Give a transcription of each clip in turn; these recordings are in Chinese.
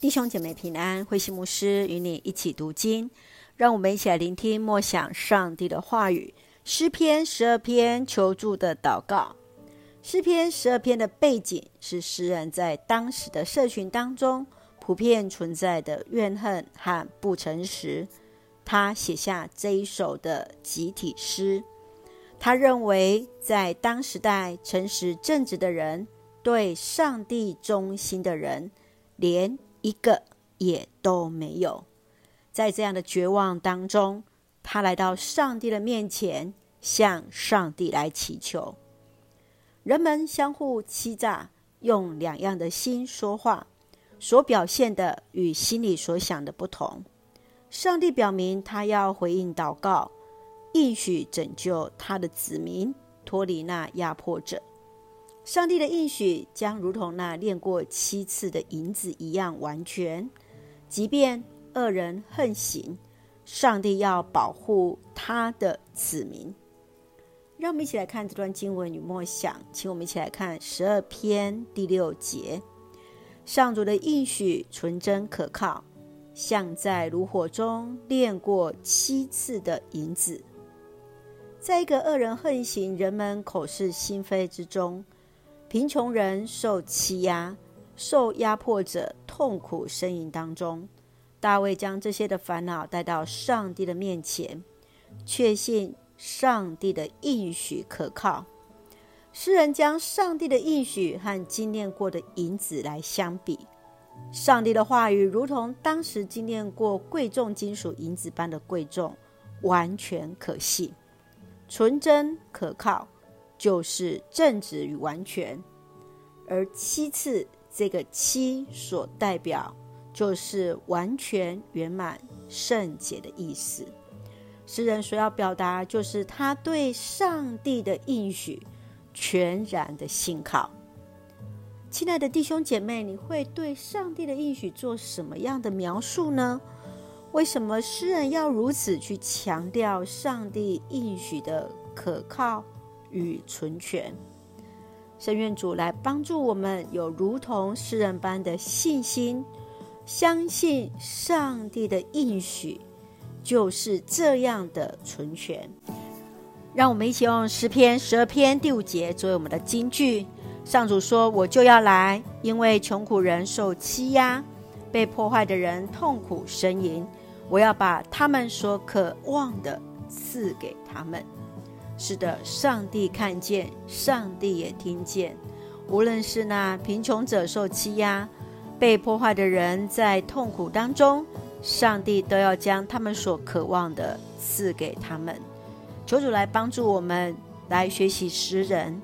弟兄姐妹平安，慧西牧师与你一起读经，让我们一起来聆听默想上帝的话语。诗篇十二篇求助的祷告。诗篇十二篇的背景是诗人在当时的社群当中普遍存在的怨恨和不诚实，他写下这一首的集体诗。他认为，在当时代诚实正直的人，对上帝忠心的人，连一个也都没有。在这样的绝望当中，他来到上帝的面前，向上帝来祈求。人们相互欺诈，用两样的心说话，所表现的与心里所想的不同。上帝表明他要回应祷告，应许拯救他的子民脱离那压迫者。上帝的应许将如同那炼过七次的银子一样完全，即便恶人横行，上帝要保护他的子民。让我们一起来看这段经文与默想，请我们一起来看十二篇第六节：上主的应许纯真可靠，像在炉火中炼过七次的银子。在一个恶人横行、人们口是心非之中。贫穷人受欺压，受压迫者痛苦呻吟当中，大卫将这些的烦恼带到上帝的面前，确信上帝的应许可靠。诗人将上帝的应许和经验过的银子来相比，上帝的话语如同当时经验过贵重金属银子般的贵重，完全可信，纯真可靠。就是正直与完全，而七次这个七所代表就是完全圆满圣洁的意思。诗人所要表达就是他对上帝的应许全然的信靠。亲爱的弟兄姐妹，你会对上帝的应许做什么样的描述呢？为什么诗人要如此去强调上帝应许的可靠与存全，圣愿主来帮助我们，有如同诗人般的信心，相信上帝的应许就是这样的存全。让我们一起用诗篇十二篇第五节作为我们的金句。上主说：“我就要来，因为穷苦人受欺压，被破坏的人痛苦呻吟，我要把他们所渴望的赐给他们。”是的，上帝看见，上帝也听见。无论是那贫穷者受欺压、被破坏的人在痛苦当中，上帝都要将他们所渴望的赐给他们。求主来帮助我们，来学习识人，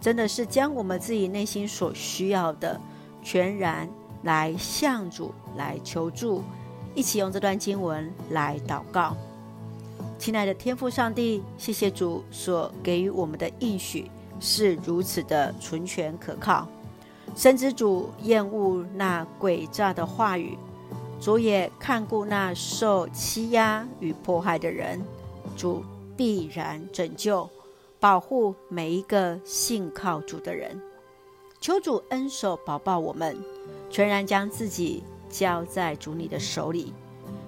真的是将我们自己内心所需要的，全然来向主来求助。一起用这段经文来祷告。亲爱的天父上帝，谢谢主所给予我们的应许是如此的纯全可靠。深知主厌恶那诡诈的话语，主也看顾那受欺压与迫害的人。主必然拯救、保护每一个信靠主的人。求主恩手保抱我们，全然将自己交在主你的手里。